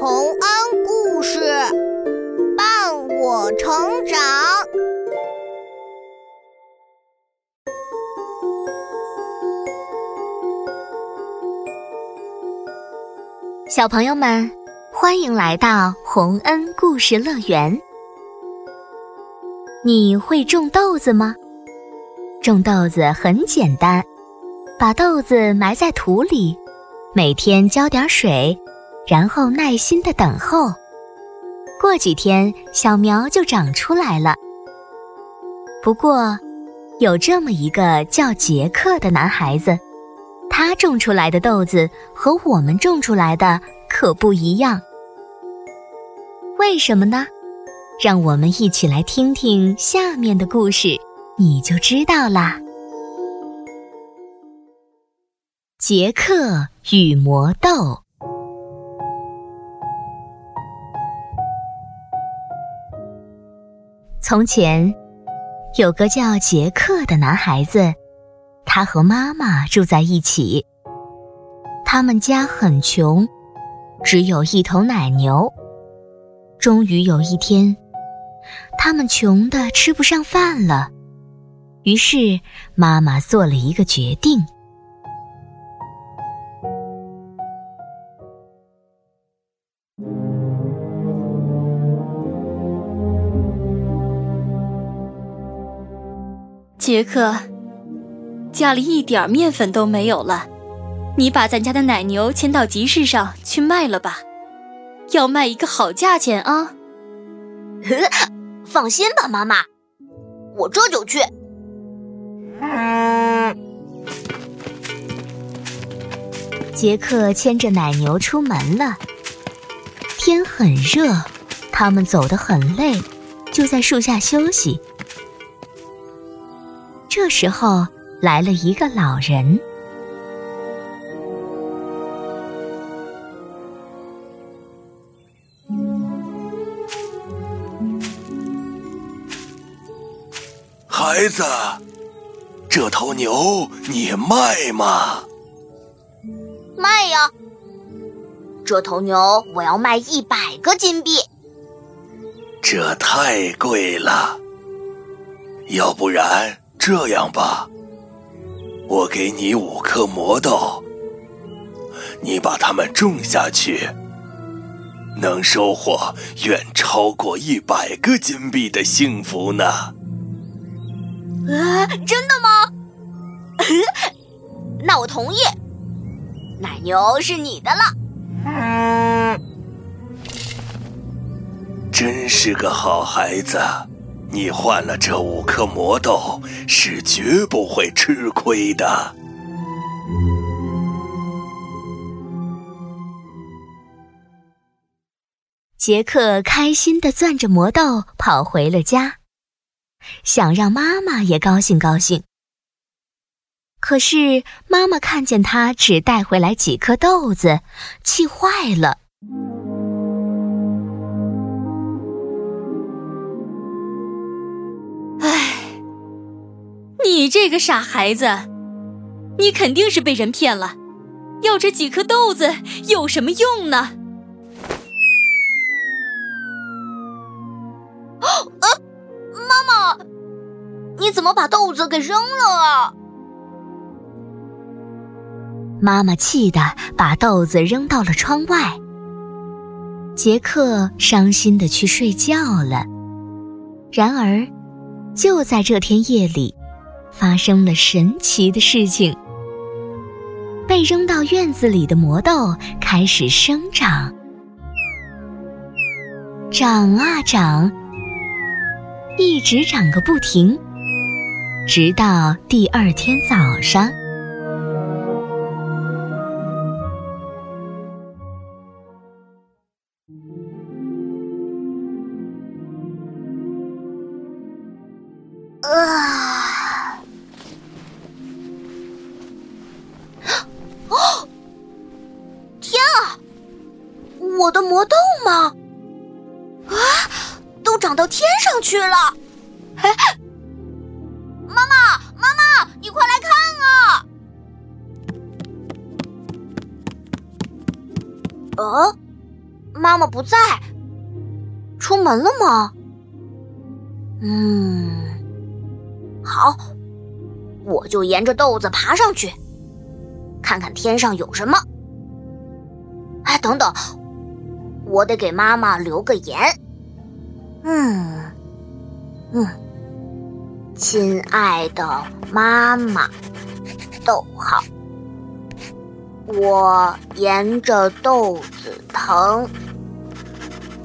洪恩故事伴我成长。小朋友们，欢迎来到洪恩故事乐园。你会种豆子吗？种豆子很简单，把豆子埋在土里，每天浇点水，然后耐心的等候。过几天，小苗就长出来了。不过，有这么一个叫杰克的男孩子，他种出来的豆子和我们种出来的可不一样。为什么呢？让我们一起来听听下面的故事。你就知道啦。杰克与魔豆。从前，有个叫杰克的男孩子，他和妈妈住在一起。他们家很穷，只有一头奶牛。终于有一天，他们穷的吃不上饭了。于是，妈妈做了一个决定。杰克，家里一点面粉都没有了，你把咱家的奶牛牵到集市上去卖了吧，要卖一个好价钱啊！放心吧，妈妈，我这就去。杰克牵着奶牛出门了。天很热，他们走得很累，就在树下休息。这时候来了一个老人。孩子。这头牛你卖吗？卖呀！这头牛我要卖一百个金币。这太贵了，要不然这样吧，我给你五颗魔豆，你把它们种下去，能收获远超过一百个金币的幸福呢。啊，真的吗？那我同意，奶牛是你的了。真是个好孩子，你换了这五颗魔豆，是绝不会吃亏的。杰克开心的攥着魔豆跑回了家。想让妈妈也高兴高兴，可是妈妈看见他只带回来几颗豆子，气坏了。这个傻孩子，你肯定是被人骗了，要这几颗豆子有什么用呢？妈妈你怎么把豆子给扔了啊？妈妈气得把豆子扔到了窗外。杰克伤心的去睡觉了。然而，就在这天夜里，发生了神奇的事情。被扔到院子里的魔豆开始生长，长啊长，一直长个不停。直到第二天早上，哦，妈妈不在，出门了吗？嗯，好，我就沿着豆子爬上去，看看天上有什么。哎，等等，我得给妈妈留个言。嗯，嗯，亲爱的妈妈，逗号，我沿着豆子藤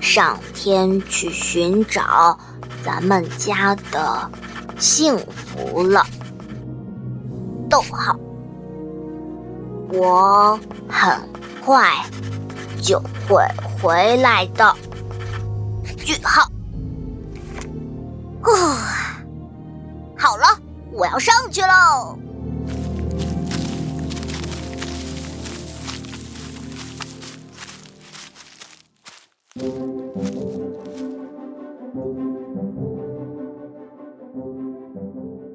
上天去寻找。咱们家的幸福了。逗号，我很快就会回来的。句号。啊，好了，我要上去喽。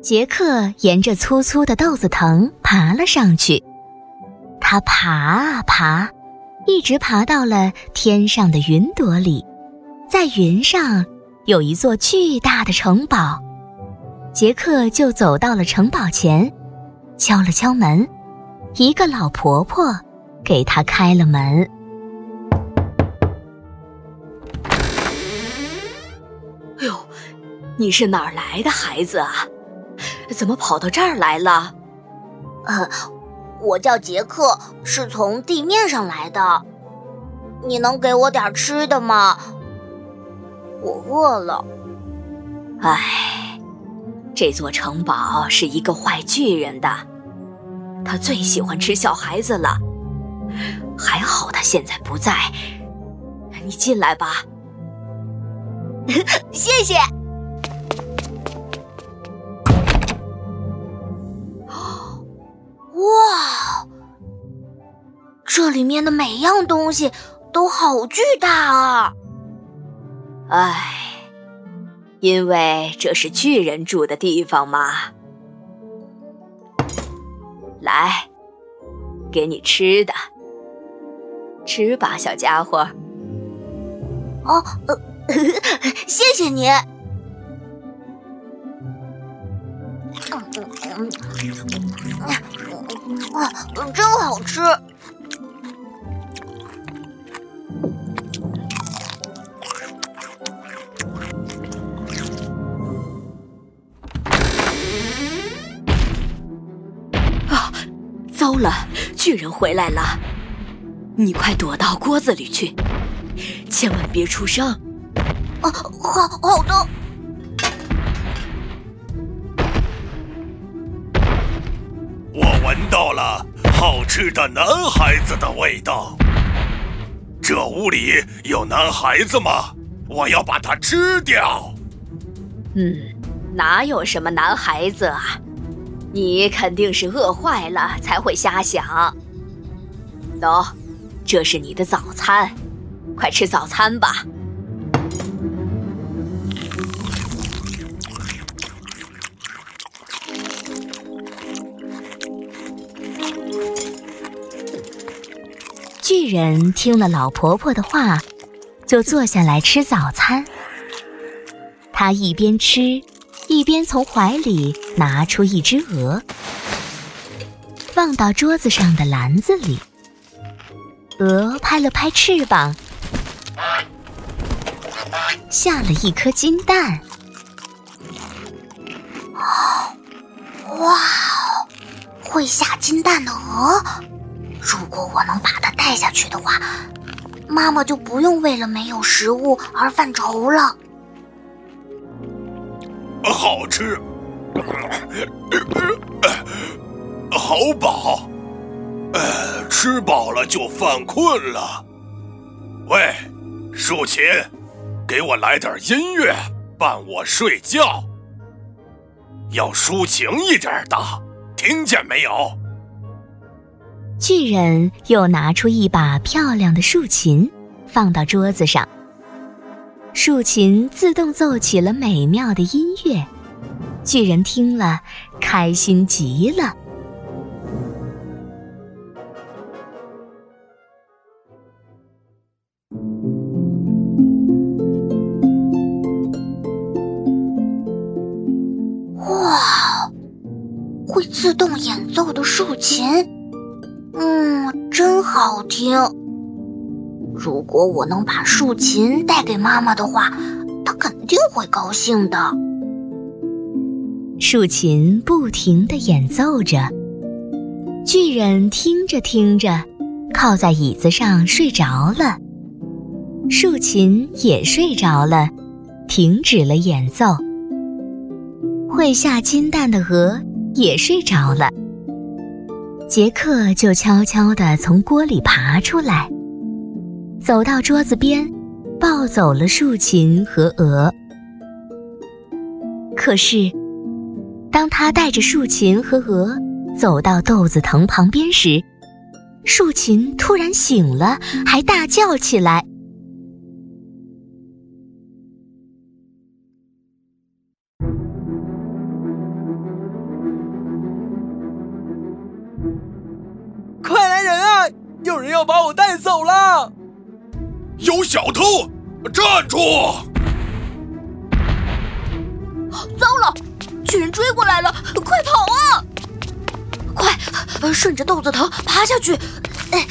杰克沿着粗粗的豆子藤爬了上去，他爬啊爬，一直爬到了天上的云朵里，在云上有一座巨大的城堡。杰克就走到了城堡前，敲了敲门，一个老婆婆给他开了门。哎呦，你是哪儿来的孩子啊？怎么跑到这儿来了？呃，我叫杰克，是从地面上来的。你能给我点吃的吗？我饿了。唉，这座城堡是一个坏巨人的，他最喜欢吃小孩子了。还好他现在不在。你进来吧。谢谢。这里面的每样东西都好巨大啊！唉，因为这是巨人住的地方嘛。来，给你吃的，吃吧，小家伙。哦，呃，谢谢你。嗯嗯嗯哇，真好吃！了，巨人回来了！你快躲到锅子里去，千万别出声。啊，好好的。闻到了好吃的男孩子的味道。这屋里有男孩子吗？我要把它吃掉。嗯，哪有什么男孩子啊？你肯定是饿坏了才会瞎想。走，这是你的早餐，快吃早餐吧。巨人听了老婆婆的话，就坐下来吃早餐。他一边吃，一边从怀里拿出一只鹅，放到桌子上的篮子里。鹅拍了拍翅膀，下了一颗金蛋。哇哦，会下金蛋的鹅！如果我能把它带下去的话，妈妈就不用为了没有食物而犯愁了。好吃，好饱，呃，吃饱了就犯困了。喂，竖琴，给我来点音乐伴我睡觉，要抒情一点的，听见没有？巨人又拿出一把漂亮的竖琴，放到桌子上。竖琴自动奏起了美妙的音乐巨人听了开心极了。哇会自动演奏的竖琴？嗯真好听。如果我能把竖琴带给妈妈的话，她肯定会高兴的。竖琴不停地演奏着，巨人听着听着，靠在椅子上睡着了。竖琴也睡着了，停止了演奏。会下金蛋的鹅也睡着了。杰克就悄悄地从锅里爬出来。走到桌子边，抱走了竖琴和鹅。可是，当他带着竖琴和鹅走到豆子藤旁边时，竖琴突然醒了，还大叫起来：“快来人啊！有人要把我带走了！”有小偷！站住！糟了，巨人追过来了！快跑啊！快，顺着豆子藤爬下去！哎，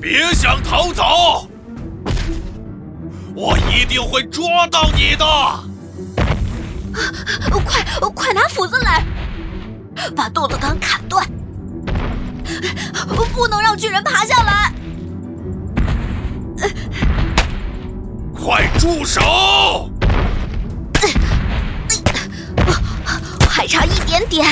别想逃走！我一定会抓到你的！快，快拿斧子来，把豆子藤砍断！不能让巨人爬下来！快住手！还差一点点！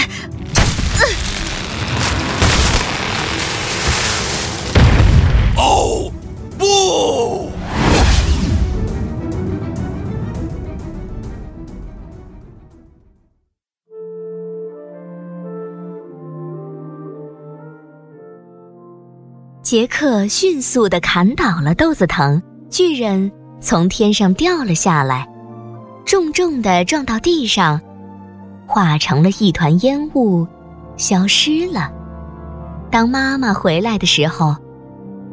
杰克迅速地砍倒了豆子藤，巨人从天上掉了下来，重重地撞到地上，化成了一团烟雾，消失了。当妈妈回来的时候，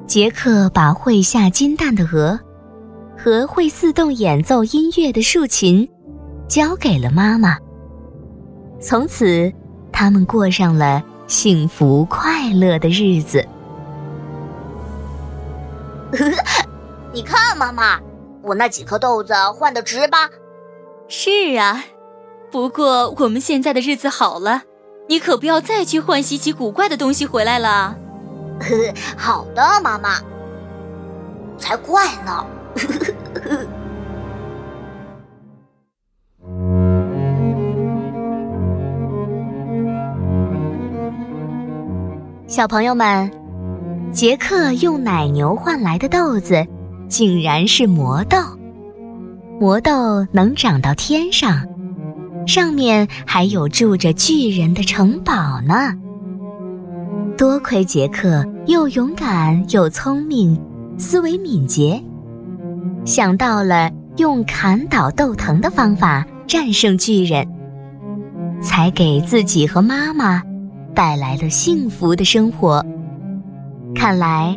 杰克把会下金蛋的鹅和会自动演奏音乐的竖琴交给了妈妈。从此，他们过上了幸福快乐的日子。你看，妈妈，我那几颗豆子换的值吧？是啊，不过我们现在的日子好了，你可不要再去换稀奇古怪的东西回来了。好的，妈妈。才怪呢！小朋友们。杰克用奶牛换来的豆子，竟然是魔豆。魔豆能长到天上，上面还有住着巨人的城堡呢。多亏杰克又勇敢又聪明，思维敏捷，想到了用砍倒豆藤的方法战胜巨人，才给自己和妈妈带来了幸福的生活。看来，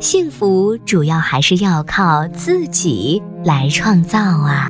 幸福主要还是要靠自己来创造啊。